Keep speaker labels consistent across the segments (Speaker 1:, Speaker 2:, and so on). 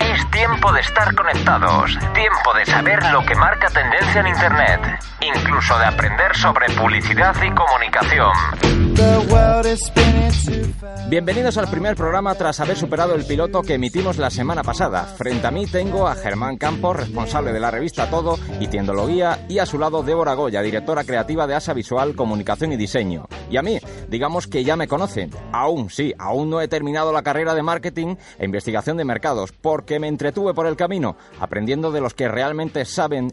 Speaker 1: Es tiempo de estar conectados, tiempo de saber lo que marca tendencia en Internet, incluso de aprender sobre publicidad y comunicación.
Speaker 2: Bienvenidos al primer programa tras haber superado el piloto que emitimos la semana pasada. Frente a mí tengo a Germán Campos, responsable de la revista Todo y Tiendologuía, y a su lado Débora Goya, directora creativa de Asa Visual, Comunicación y Diseño. Y a mí, digamos que ya me conocen. Aún, sí, aún no he terminado la carrera de marketing e investigación de mercados, porque me entretuve por el camino, aprendiendo de los que realmente saben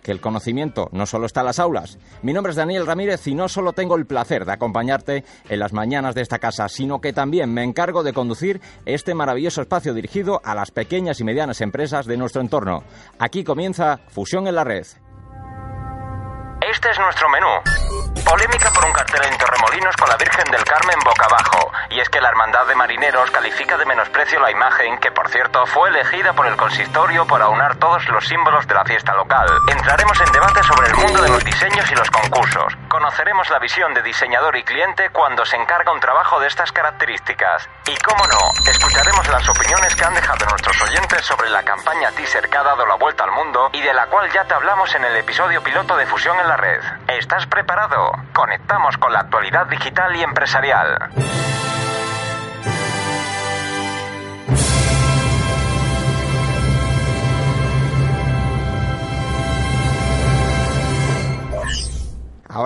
Speaker 2: que el conocimiento no solo está en las aulas. Mi nombre es Daniel Ramírez y no solo tengo el placer de acompañarte en las mañanas de esta casa, sino que también me encargo de conducir este maravilloso espacio dirigido a las pequeñas y medianas empresas de nuestro entorno. Aquí comienza Fusión en la Red.
Speaker 1: Este es nuestro menú. Polémica por un cartel en Torremolinos con la Virgen del Carmen boca abajo. Y es que la Hermandad de Marineros califica de menosprecio la imagen, que por cierto fue elegida por el consistorio para aunar todos los símbolos de la fiesta local. Entraremos en debate sobre el mundo de los diseños y los concursos. Conoceremos la visión de diseñador y cliente cuando se encarga un trabajo de estas características. Y cómo no, escucharemos las opiniones que han dejado nuestros oyentes sobre la campaña teaser que ha dado la vuelta al mundo y de la cual ya te hablamos en el episodio piloto de Fusión en la Red. ¿Estás preparado? Conectamos con la actualidad digital y empresarial.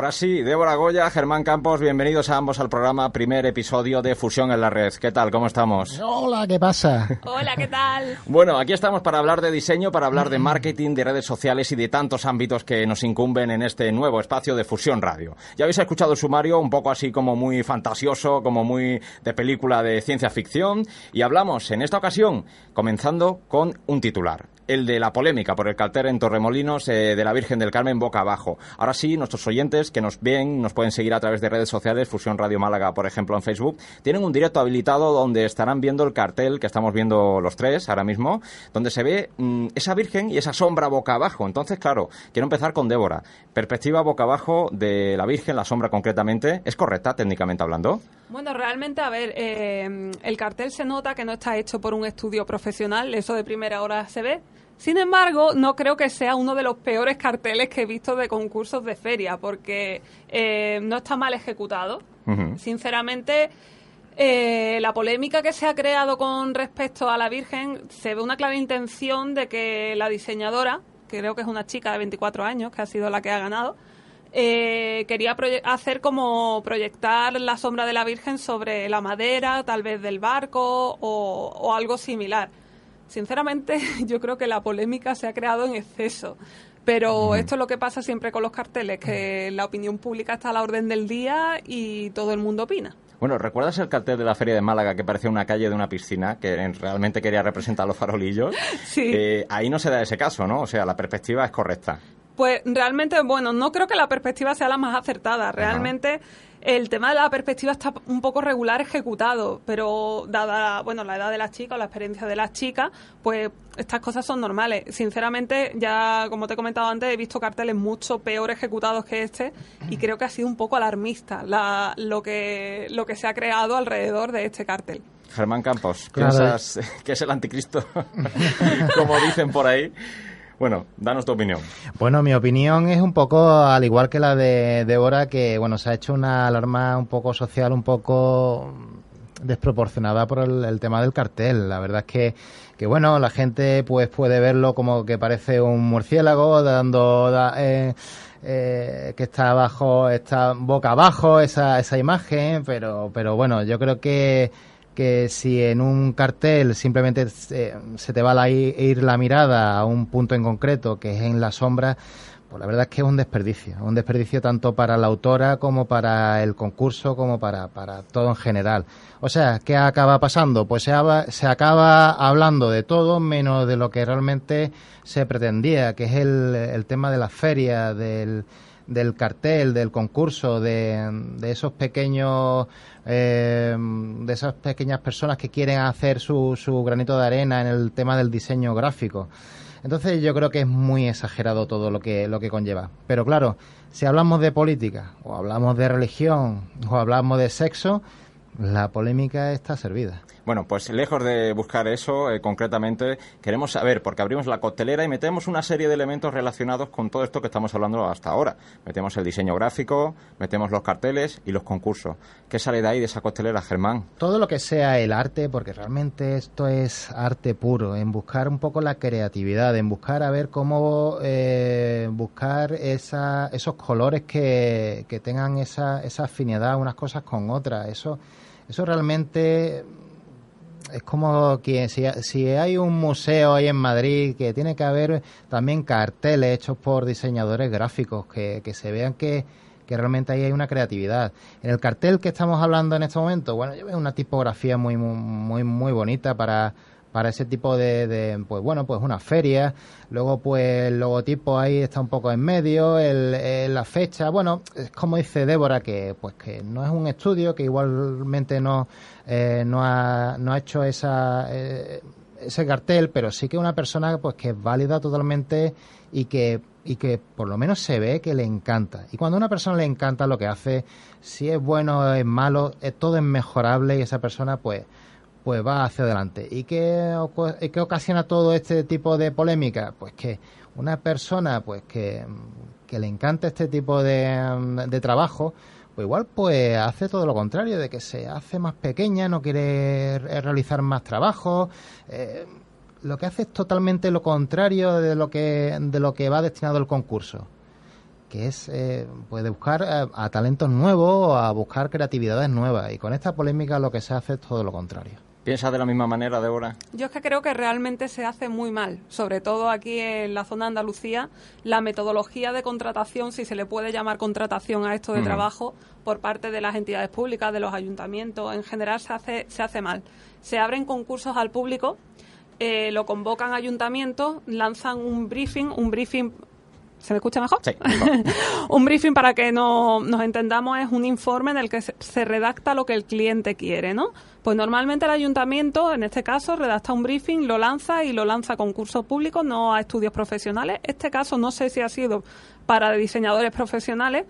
Speaker 2: Ahora sí, Débora Goya, Germán Campos, bienvenidos a ambos al programa, primer episodio de Fusión en la Red. ¿Qué tal? ¿Cómo estamos?
Speaker 3: Hola, ¿qué pasa?
Speaker 4: Hola, ¿qué tal?
Speaker 2: Bueno, aquí estamos para hablar de diseño, para hablar de marketing, de redes sociales y de tantos ámbitos que nos incumben en este nuevo espacio de Fusión Radio. Ya habéis escuchado el sumario, un poco así como muy fantasioso, como muy de película de ciencia ficción, y hablamos en esta ocasión, comenzando con un titular el de la polémica por el cartel en Torremolinos eh, de la Virgen del Carmen boca abajo. Ahora sí, nuestros oyentes que nos ven, nos pueden seguir a través de redes sociales, Fusión Radio Málaga, por ejemplo, en Facebook, tienen un directo habilitado donde estarán viendo el cartel que estamos viendo los tres ahora mismo, donde se ve mm, esa Virgen y esa sombra boca abajo. Entonces, claro, quiero empezar con Débora. Perspectiva boca abajo de la Virgen, la sombra concretamente, ¿es correcta técnicamente hablando?
Speaker 4: Bueno, realmente, a ver, eh, el cartel se nota que no está hecho por un estudio profesional, eso de primera hora se ve. Sin embargo, no creo que sea uno de los peores carteles que he visto de concursos de feria, porque eh, no está mal ejecutado. Sinceramente, eh, la polémica que se ha creado con respecto a la Virgen se ve una clara intención de que la diseñadora, que creo que es una chica de 24 años, que ha sido la que ha ganado, eh, quería hacer como proyectar la sombra de la Virgen sobre la madera, tal vez del barco o, o algo similar. Sinceramente, yo creo que la polémica se ha creado en exceso. Pero esto es lo que pasa siempre con los carteles, que la opinión pública está a la orden del día y todo el mundo opina.
Speaker 2: Bueno, ¿recuerdas el cartel de la Feria de Málaga que parecía una calle de una piscina, que realmente quería representar los farolillos?
Speaker 4: Sí.
Speaker 2: Eh, ahí no se da ese caso, ¿no? O sea, la perspectiva es correcta.
Speaker 4: Pues realmente, bueno, no creo que la perspectiva sea la más acertada. Realmente el tema de la perspectiva está un poco regular ejecutado, pero dada bueno la edad de las chicas o la experiencia de las chicas, pues estas cosas son normales. Sinceramente, ya como te he comentado antes, he visto carteles mucho peor ejecutados que este y creo que ha sido un poco alarmista la, lo, que, lo que se ha creado alrededor de este cartel.
Speaker 2: Germán Campos, ¿piensas que es el anticristo? como dicen por ahí. Bueno, danos tu opinión.
Speaker 3: Bueno, mi opinión es un poco al igual que la de Débora, que bueno, se ha hecho una alarma un poco social, un poco desproporcionada por el, tema del cartel. La verdad es que, que, bueno, la gente pues puede verlo como que parece un murciélago dando... Eh, eh, que está abajo, está boca abajo esa, esa imagen, pero, pero bueno, yo creo que que si en un cartel simplemente se, te va a ir la mirada a un punto en concreto, que es en la sombra, pues la verdad es que es un desperdicio, un desperdicio tanto para la autora como para el concurso, como para, para todo en general. O sea, ¿qué acaba pasando? Pues se, se acaba hablando de todo menos de lo que realmente se pretendía, que es el, el tema de la feria, del, del cartel, del concurso, de, de esos pequeños, eh, de esas pequeñas personas que quieren hacer su, su granito de arena en el tema del diseño gráfico. Entonces yo creo que es muy exagerado todo lo que, lo que conlleva. Pero claro, si hablamos de política, o hablamos de religión, o hablamos de sexo, la polémica está servida.
Speaker 2: Bueno, pues lejos de buscar eso, eh, concretamente, queremos saber, porque abrimos la costelera y metemos una serie de elementos relacionados con todo esto que estamos hablando hasta ahora. Metemos el diseño gráfico, metemos los carteles y los concursos. ¿Qué sale de ahí, de esa costelera, Germán?
Speaker 3: Todo lo que sea el arte, porque realmente esto es arte puro, en buscar un poco la creatividad, en buscar a ver cómo eh, buscar esa, esos colores que, que tengan esa, esa afinidad unas cosas con otras. Eso, eso realmente es como que si, si, hay un museo ahí en Madrid que tiene que haber también carteles hechos por diseñadores gráficos que, que se vean que, que realmente ahí hay una creatividad. En el cartel que estamos hablando en este momento, bueno, yo veo una tipografía muy muy muy bonita para para ese tipo de, de, pues bueno, pues una feria. Luego, pues el logotipo ahí está un poco en medio, el, la fecha. Bueno, es como dice Débora, que pues que no es un estudio, que igualmente no, eh, no, ha, no ha hecho esa, eh, ese cartel, pero sí que una persona pues que es válida totalmente y que y que por lo menos se ve que le encanta. Y cuando a una persona le encanta lo que hace, si es bueno es malo, es, todo es mejorable y esa persona pues pues va hacia adelante. ¿Y qué, qué ocasiona todo este tipo de polémica? Pues que una persona pues que, le encanta este tipo de, de trabajo, pues igual pues hace todo lo contrario, de que se hace más pequeña, no quiere realizar más trabajo. Eh, lo que hace es totalmente lo contrario de lo que, de lo que va destinado el concurso que es eh, pues buscar a, a, talentos nuevos a buscar creatividades nuevas y con esta polémica lo que se hace es todo lo contrario.
Speaker 2: ¿Piensas de la misma manera, Débora?
Speaker 4: Yo es que creo que realmente se hace muy mal, sobre todo aquí en la zona de Andalucía, la metodología de contratación, si se le puede llamar contratación a esto de mm. trabajo, por parte de las entidades públicas, de los ayuntamientos, en general se hace, se hace mal. Se abren concursos al público, eh, lo convocan ayuntamientos, lanzan un briefing, un briefing ¿Se me escucha mejor?
Speaker 2: Sí.
Speaker 4: un briefing, para que no, nos entendamos, es un informe en el que se, se, redacta lo que el cliente quiere, ¿no? Pues normalmente el ayuntamiento, en este caso, redacta un briefing, lo lanza y lo lanza a concursos públicos, no a estudios profesionales. Este caso no sé si ha sido para diseñadores profesionales,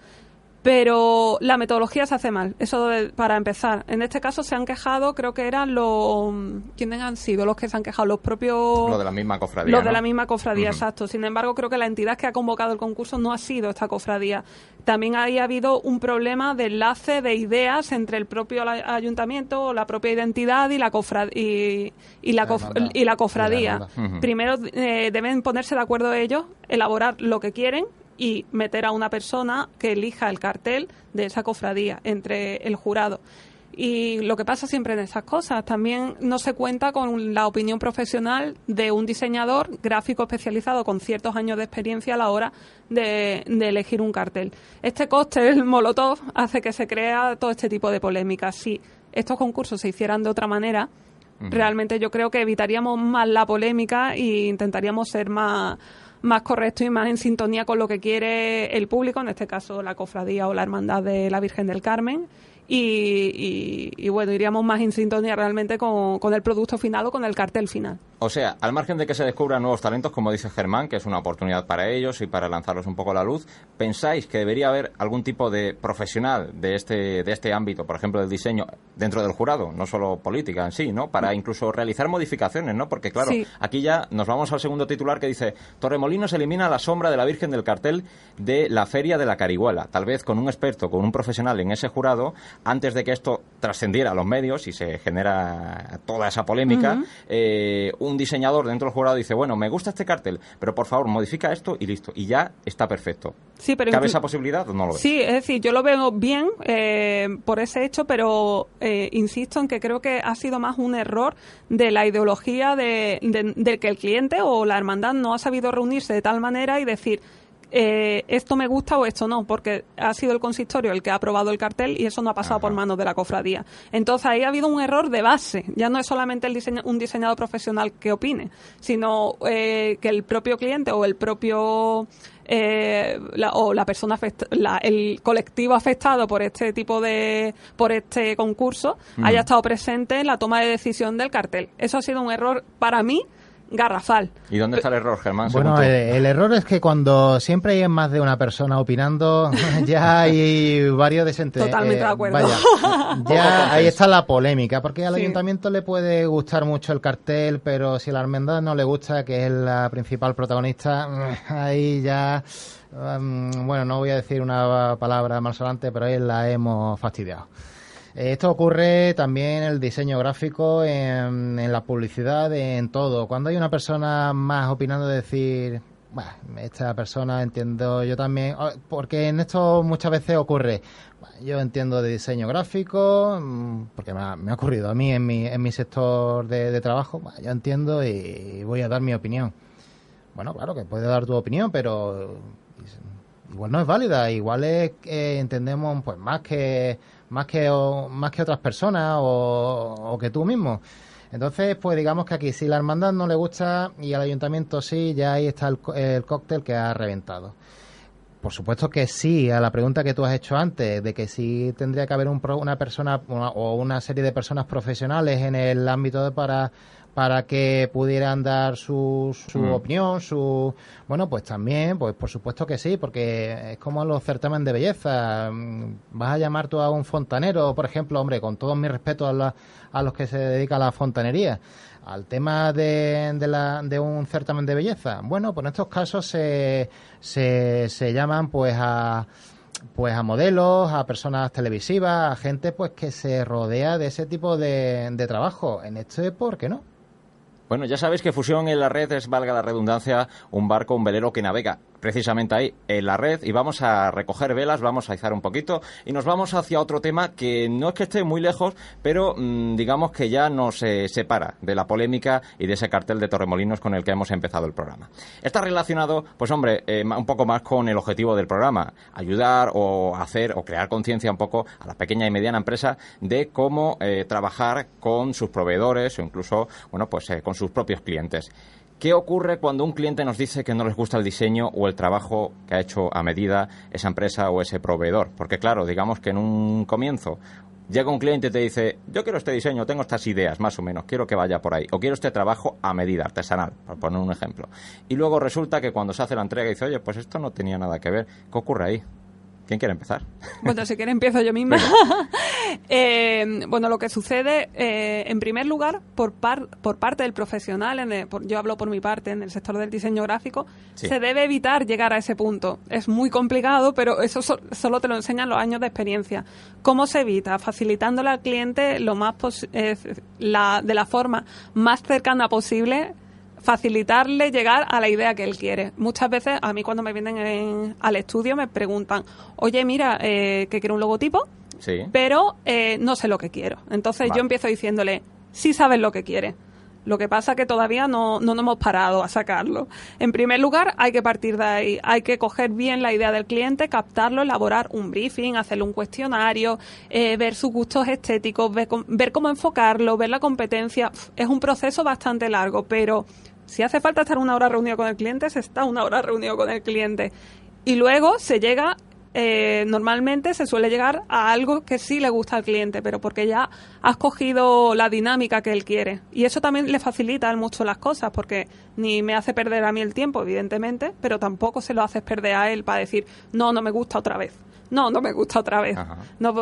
Speaker 4: pero la metodología se hace mal, eso para empezar. En este caso se han quejado, creo que eran los... ¿Quiénes han sido los que se han quejado? Los propios...
Speaker 2: Los de la misma cofradía.
Speaker 4: Los
Speaker 2: ¿no?
Speaker 4: de la misma cofradía, uh -huh. exacto. Sin embargo, creo que la entidad que ha convocado el concurso no ha sido esta cofradía. También ahí ha habido un problema de enlace de ideas entre el propio ayuntamiento, la propia identidad y la, cofrad y, y, la, cof y la cofradía.
Speaker 2: Uh -huh.
Speaker 4: Primero eh, deben ponerse de acuerdo ellos, elaborar lo que quieren y meter a una persona que elija el cartel de esa cofradía entre el jurado. Y lo que pasa siempre en esas cosas, también no se cuenta con la opinión profesional de un diseñador gráfico especializado con ciertos años de experiencia a la hora de, de elegir un cartel. Este cóctel Molotov hace que se crea todo este tipo de polémicas. Si estos concursos se hicieran de otra manera, uh -huh. realmente yo creo que evitaríamos más la polémica e intentaríamos ser más más correcto y más en sintonía con lo que quiere el público, en este caso la cofradía o la hermandad de la Virgen del Carmen. Y, y, bueno, iríamos más en sintonía realmente con, el producto final o con el cartel final.
Speaker 2: O sea, al margen de que se descubran nuevos talentos, como dice Germán, que es una oportunidad para ellos y para lanzarlos un poco a la luz, ¿pensáis que debería haber algún tipo de profesional de este, de este ámbito, por ejemplo, del diseño, dentro del jurado, no solo política en sí, ¿no? Para incluso realizar modificaciones, ¿no? Porque, claro,
Speaker 4: sí.
Speaker 2: aquí ya nos vamos al segundo titular que dice Torremolinos elimina la sombra de la Virgen del cartel de la Feria de la Carihuela. Tal vez con un experto, con un profesional en ese jurado, antes de que esto trascendiera a los medios y se genera toda esa polémica, uh -huh. eh, un diseñador dentro del jurado dice, bueno, me gusta este cartel, pero por favor modifica esto y listo. Y ya está perfecto.
Speaker 4: Sí, pero
Speaker 2: ¿Cabe esa posibilidad o no lo ves?
Speaker 4: Sí, es decir, yo lo veo bien eh, por ese hecho, pero eh, insisto en que creo que ha sido más un error de la ideología de, de, de que el cliente o la hermandad no ha sabido reunirse de tal manera y decir, eh, esto me gusta o esto no, porque ha sido el consistorio el que ha aprobado el cartel y eso no ha pasado por manos de la cofradía. Entonces ahí ha habido un error de base. Ya no es solamente el diseño, un diseñador profesional que opine, sino eh, que el propio cliente o el propio eh, o la persona el colectivo afectado por este tipo de por este concurso haya estado presente en la toma de decisión del cartel. Eso ha sido un error para mí garrafal.
Speaker 2: ¿Y dónde está el error, Germán?
Speaker 3: Bueno, eh, el, error es que cuando siempre hay más de una persona opinando, ya hay varios desentendidos.
Speaker 4: Totalmente de acuerdo.
Speaker 3: ya ahí está la polémica, porque al ayuntamiento le puede gustar mucho el cartel, pero si a la hermandad no le gusta, que es la principal protagonista, ahí ya... Um, bueno, no voy a decir una palabra más adelante, pero ahí la hemos fastidiado. Esto ocurre también en el diseño gráfico, en, la publicidad, en todo. Cuando hay una persona más opinando de decir, bueno, esta persona entiendo yo también, porque en esto muchas veces ocurre, yo entiendo de diseño gráfico, mm, porque me ha, ocurrido a mí en mi, en mi sector de, trabajo, yo entiendo y voy a dar mi opinión. Bueno, claro que puedes dar tu opinión, pero igual no es válida, igual es que entendemos pues más que más que, más que otras personas o, que tú mismo. Entonces, pues digamos que aquí si la hermandad no le gusta y al ayuntamiento sí, ya ahí está el, cóctel que ha reventado. Por supuesto que sí, a la pregunta que tú has hecho antes, de que sí tendría que haber un, una persona o una serie de personas profesionales en el ámbito de para para que pudieran dar su, su mm. opinión, su bueno, pues también, pues por supuesto que sí, porque es como los certámenes de belleza. Mm, vas a llamar tú a un fontanero, por ejemplo, hombre, con todo mi respeto a, a los que se dedican a la fontanería, al tema de, de, la, de un certamen de belleza. Bueno, pues en estos casos se, se, se llaman pues a pues a modelos, a personas televisivas, a gente pues que se rodea de ese tipo de, de trabajo. En este, ¿por qué no?
Speaker 2: Bueno, ya sabéis que Fusión en la red es, valga la redundancia, un barco, un velero que navega precisamente ahí, en la red, y vamos a recoger velas, vamos a izar un poquito, y nos vamos hacia otro tema que no es que esté muy lejos, pero mm, digamos que ya nos eh, separa de la polémica y de ese cartel de Torremolinos con el que hemos empezado el programa. Está relacionado, pues hombre, eh, un poco más con el objetivo del programa, ayudar o hacer o crear conciencia un poco a la pequeña y mediana empresa de cómo eh, trabajar con sus proveedores o incluso, bueno, pues con sus propios clientes. ¿Qué ocurre cuando un cliente nos dice que no les gusta el diseño o el trabajo que ha hecho a medida esa empresa o ese proveedor? Porque claro, digamos que en un comienzo llega un cliente y te dice, yo quiero este diseño, tengo estas ideas, más o menos, quiero que vaya por ahí, o quiero este trabajo a medida, artesanal, por poner un ejemplo. Y luego resulta que cuando se hace la entrega dice, oye, pues esto no tenía nada que ver, ¿qué ocurre ahí? ¿Quién quiere empezar?
Speaker 4: Bueno, si quiere empiezo yo misma. Eh, bueno, lo que sucede, eh, en primer lugar, por, por parte del profesional, en yo hablo por mi parte, en el sector del diseño gráfico, se debe evitar llegar a ese punto. Es muy complicado, pero eso solo te lo enseñan los años de experiencia. ¿Cómo se evita? Facilitándole al cliente lo más eh, la, de la forma más cercana posible facilitarle llegar a la idea que él quiere. Muchas veces a mí cuando me vienen al estudio me preguntan, oye, mira, eh, que quiero un logotipo, pero eh, no sé lo que quiero. Entonces yo empiezo diciéndole, sí sabes lo que quiere. Lo que pasa que todavía no, no nos hemos parado a sacarlo. En primer lugar, hay que partir de ahí. Hay que coger bien la idea del cliente, captarlo, elaborar un briefing, hacerle un cuestionario, eh, ver sus gustos estéticos, ver, ver cómo enfocarlo, ver la competencia. Es un proceso bastante largo, pero si hace falta estar una hora reunido con el cliente, se está una hora reunido con el cliente. Y luego se llega, eh, normalmente se suele llegar a algo que sí le gusta al cliente, pero porque ya has cogido la dinámica que él quiere. Y eso también le facilita mucho las cosas, porque ni me hace perder a mí el tiempo, evidentemente, pero tampoco se lo haces perder a él para decir, no, no me gusta otra vez no, no me gusta otra vez.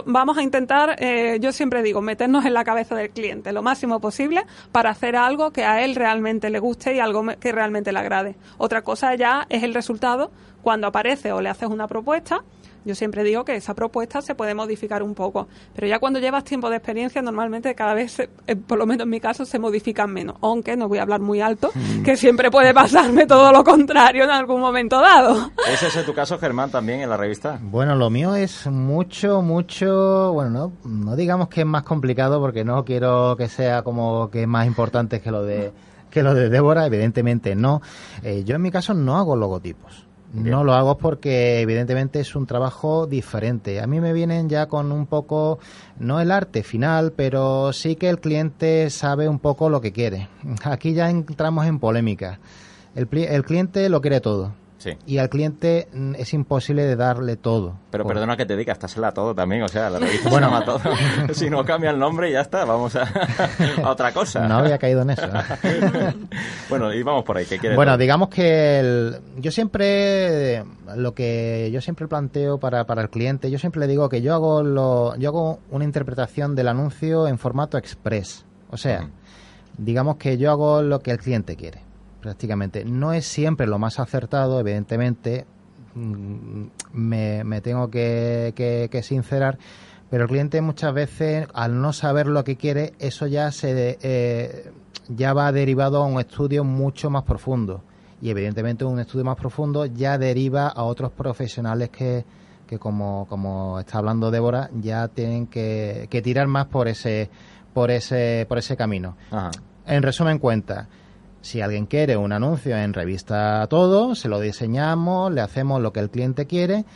Speaker 4: vamos a intentar, eh, yo siempre digo, meternos en la cabeza del cliente lo máximo posible para hacer algo que a él realmente le guste y algo que realmente le agrade. Otra cosa ya es el resultado cuando aparece o le haces una propuesta yo siempre digo que esa propuesta se puede modificar un poco, pero ya cuando llevas tiempo de experiencia, normalmente cada vez, eh, por lo menos en mi caso, se modifican menos. Aunque no voy a hablar muy alto, mm. que siempre puede pasarme todo lo contrario en algún momento dado.
Speaker 2: ¿Ese es tu caso, Germán, también en la revista?
Speaker 3: Bueno, lo mío es mucho, mucho, bueno, no, no digamos que es más complicado porque no quiero que sea como que es más importante que lo de que lo de Débora, evidentemente no. Eh, yo en mi caso no hago logotipos No lo hago porque evidentemente es un trabajo diferente. A mí me vienen ya con un poco, no el arte final, pero sí que el cliente sabe un poco lo que quiere. Aquí ya entramos en polémica. El, el cliente lo quiere todo y al cliente mm, es imposible de darle todo.
Speaker 2: Pero perdona que te diga, la todo también, o sea, la revista bueno. se llama todo. si no cambia el nombre ya está, vamos a, otra cosa.
Speaker 3: No había caído en eso.
Speaker 2: bueno, y vamos por ahí, ¿qué quieres?
Speaker 3: Bueno, digamos que yo siempre, lo que yo siempre planteo para, para el cliente, yo siempre le digo que yo hago, lo, yo hago una interpretación del anuncio en formato express. O sea, digamos que yo hago lo que el cliente quiere prácticamente. No es siempre lo más acertado, evidentemente, mm, me, tengo que, sincerar, pero el cliente muchas veces, al no saber lo que quiere, eso ya se eh, ya va derivado a un estudio mucho más profundo. Y evidentemente un estudio más profundo ya deriva a otros profesionales que, que como, como está hablando Débora, ya tienen que, que tirar más por ese, por ese, por ese camino. En resumen cuenta, si alguien quiere un anuncio en revista todo, se lo diseñamos, le hacemos lo que el cliente quiere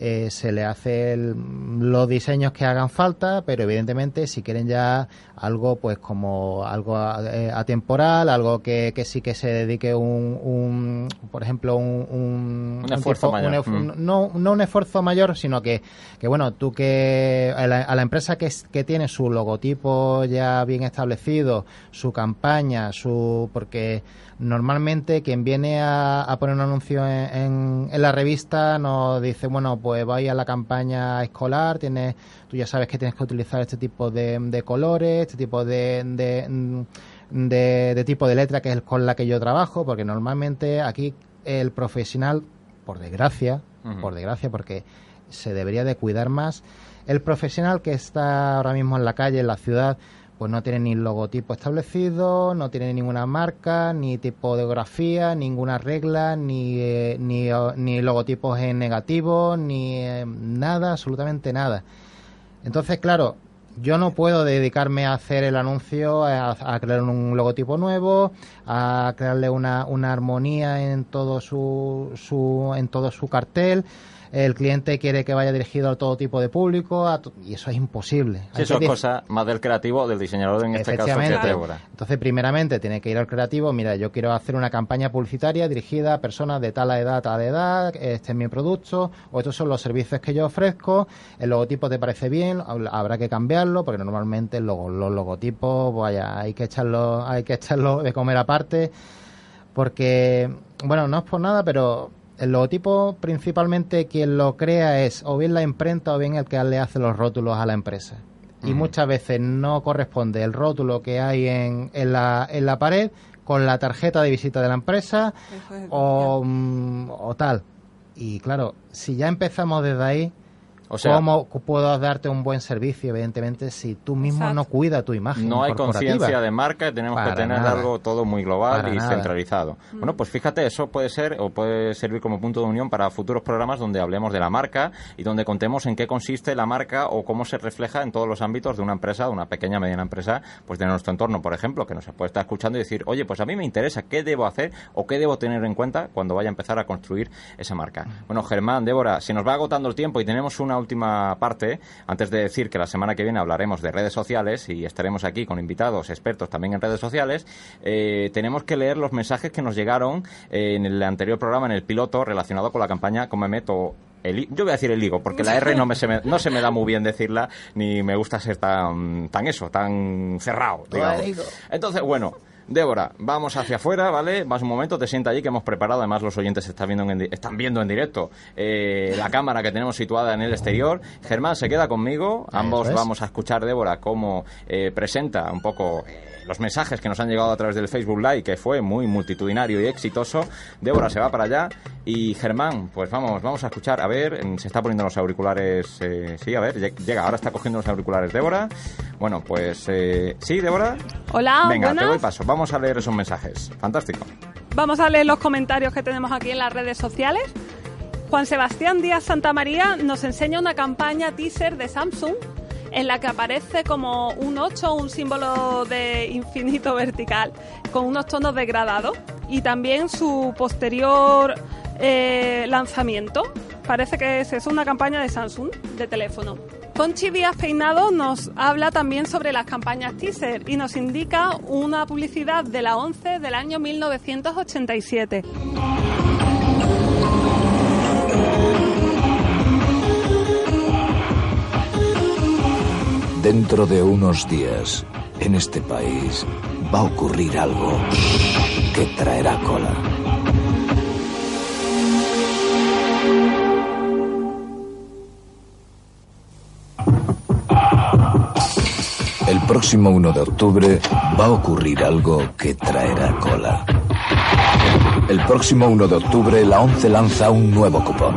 Speaker 3: eh, se le hace los diseños que hagan falta, pero evidentemente si quieren ya algo pues como algo eh, atemporal, algo que, que, sí que se dedique un, un por ejemplo, un,
Speaker 2: un, esfuerzo mayor.
Speaker 3: Mm. no, no un esfuerzo mayor, sino que, que bueno, tú que a la, empresa que, que tiene su logotipo ya bien establecido, su campaña, su porque normalmente quien viene a, poner un anuncio en, en, la revista nos dice, bueno, pues vaya a la campaña escolar, tienes, tú ya sabes que tienes que utilizar este tipo de, de colores, este tipo de, de, de, tipo de letra que es con la que yo trabajo, porque normalmente aquí el profesional, por desgracia, por desgracia, porque se debería de cuidar más, el profesional que está ahora mismo en la calle, en la ciudad, pues no tiene ni logotipo establecido, no tiene ninguna marca, ni tipo de grafía, ninguna regla, ni, eh, ni, ni, logotipos en negativo, ni eh, nada, absolutamente nada. Entonces, claro, yo no puedo dedicarme a hacer el anuncio, a, crear un logotipo nuevo, a crearle una, una armonía en todo su, su, en todo su cartel el cliente quiere que vaya dirigido a todo tipo de público y eso es imposible.
Speaker 2: eso es cosa más del creativo del diseñador en este caso
Speaker 3: Entonces, primeramente tiene que ir al creativo, mira, yo quiero hacer una campaña publicitaria dirigida a personas de tal edad, tal edad, este es mi producto, o estos son los servicios que yo ofrezco, el logotipo te parece bien, habrá que cambiarlo, porque normalmente los, los logotipos, vaya, hay que echarlo, hay que echarlo de comer aparte, porque, bueno, no es por nada, pero el logotipo principalmente quien lo crea es o bien la imprenta o bien el que le hace los rótulos a la empresa. Y muchas veces no corresponde el rótulo que hay en, en, la, en la pared con la tarjeta de visita de la empresa o, mm, o tal. Y claro, si ya empezamos desde ahí, o sea, ¿Cómo puedo darte un buen servicio, evidentemente, si tú mismo no cuidas tu imagen?
Speaker 2: No hay conciencia de marca, tenemos que tener algo todo muy global y centralizado. Mm. Bueno, pues fíjate, eso puede ser o puede servir como punto de unión para futuros programas donde hablemos de la marca y donde contemos en qué consiste la marca o cómo se refleja en todos los ámbitos de una empresa, de una pequeña mediana empresa, pues de nuestro entorno, por ejemplo, que nos puede estar escuchando y decir, oye, pues a mí me interesa, ¿qué debo hacer o qué debo tener en cuenta cuando vaya a empezar a construir esa marca? Bueno, Germán, Débora, si nos va agotando el tiempo y tenemos una última parte, antes de decir que la semana que viene hablaremos de redes sociales y estaremos aquí con invitados expertos también en redes sociales, eh, tenemos que leer los mensajes que nos llegaron en el anterior programa, en el piloto, relacionado con la campaña Come Meto el, yo voy a decir el higo, porque la R no, me, se me, no se me da muy bien decirla, ni me gusta ser tan, tan eso, tan cerrado. Entonces, bueno, Débora, vamos hacia afuera, ¿vale? Vas un momento, te sienta allí que hemos preparado. Además, los oyentes están viendo en, están viendo en directo eh, la cámara que tenemos situada en el exterior. Germán se queda conmigo. Ambos vamos a escuchar, Débora, cómo eh, presenta un poco. Eh, los mensajes que nos han llegado a través del Facebook Live, que fue muy multitudinario y exitoso. Débora se va para allá y Germán, pues vamos, vamos a escuchar. A ver, se está poniendo los auriculares. Eh, sí, a ver, llega, ahora está cogiendo los auriculares Débora. Bueno, pues eh, sí, Débora.
Speaker 4: Hola,
Speaker 2: Venga, te doy paso. Vamos a leer esos mensajes. Fantástico.
Speaker 4: Vamos a leer los comentarios que tenemos aquí en las redes sociales. Juan Sebastián Díaz Santa María nos enseña una campaña teaser de Samsung en la que aparece como un 8, un símbolo de infinito vertical, con unos tonos degradados. Y también su posterior eh, lanzamiento. Parece que es una campaña de Samsung de teléfono. Conchi Díaz Peinado nos habla también sobre las campañas teaser y nos indica una publicidad de la 11 del año 1987.
Speaker 5: Dentro de unos días, en este país, va a ocurrir algo que traerá cola. Próximo 1 de octubre va a ocurrir algo que traerá cola. El próximo 1 de octubre la ONCE lanza un nuevo cupón.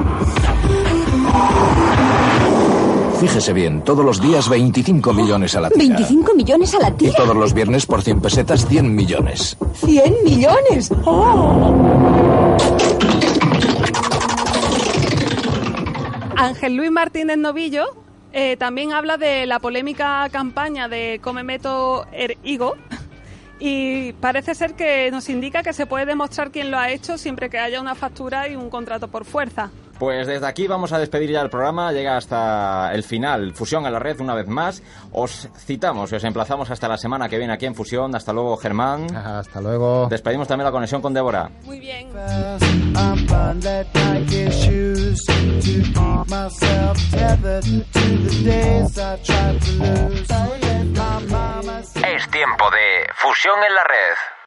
Speaker 5: Fíjese bien, todos los días 25 millones a la tira.
Speaker 6: ¿25 millones a la
Speaker 5: Y
Speaker 6: tira?
Speaker 5: todos los viernes por 100 pesetas 100 millones.
Speaker 6: ¿100 millones? ¡Oh!
Speaker 4: Ángel Luis Martínez Novillo eh, también habla de la polémica campaña de Come Meto Er Higo y parece ser que nos indica que se puede demostrar quién lo ha hecho siempre que haya una factura y un contrato por fuerza.
Speaker 2: Pues desde aquí vamos a despedir ya el programa, llega hasta el final, Fusión en la red una vez más. Os citamos y os emplazamos hasta la semana que viene aquí en Fusión. Hasta luego, Germán.
Speaker 3: Hasta luego.
Speaker 2: Despedimos también la conexión con Débora.
Speaker 4: Muy bien.
Speaker 1: Es tiempo de Fusión en la red.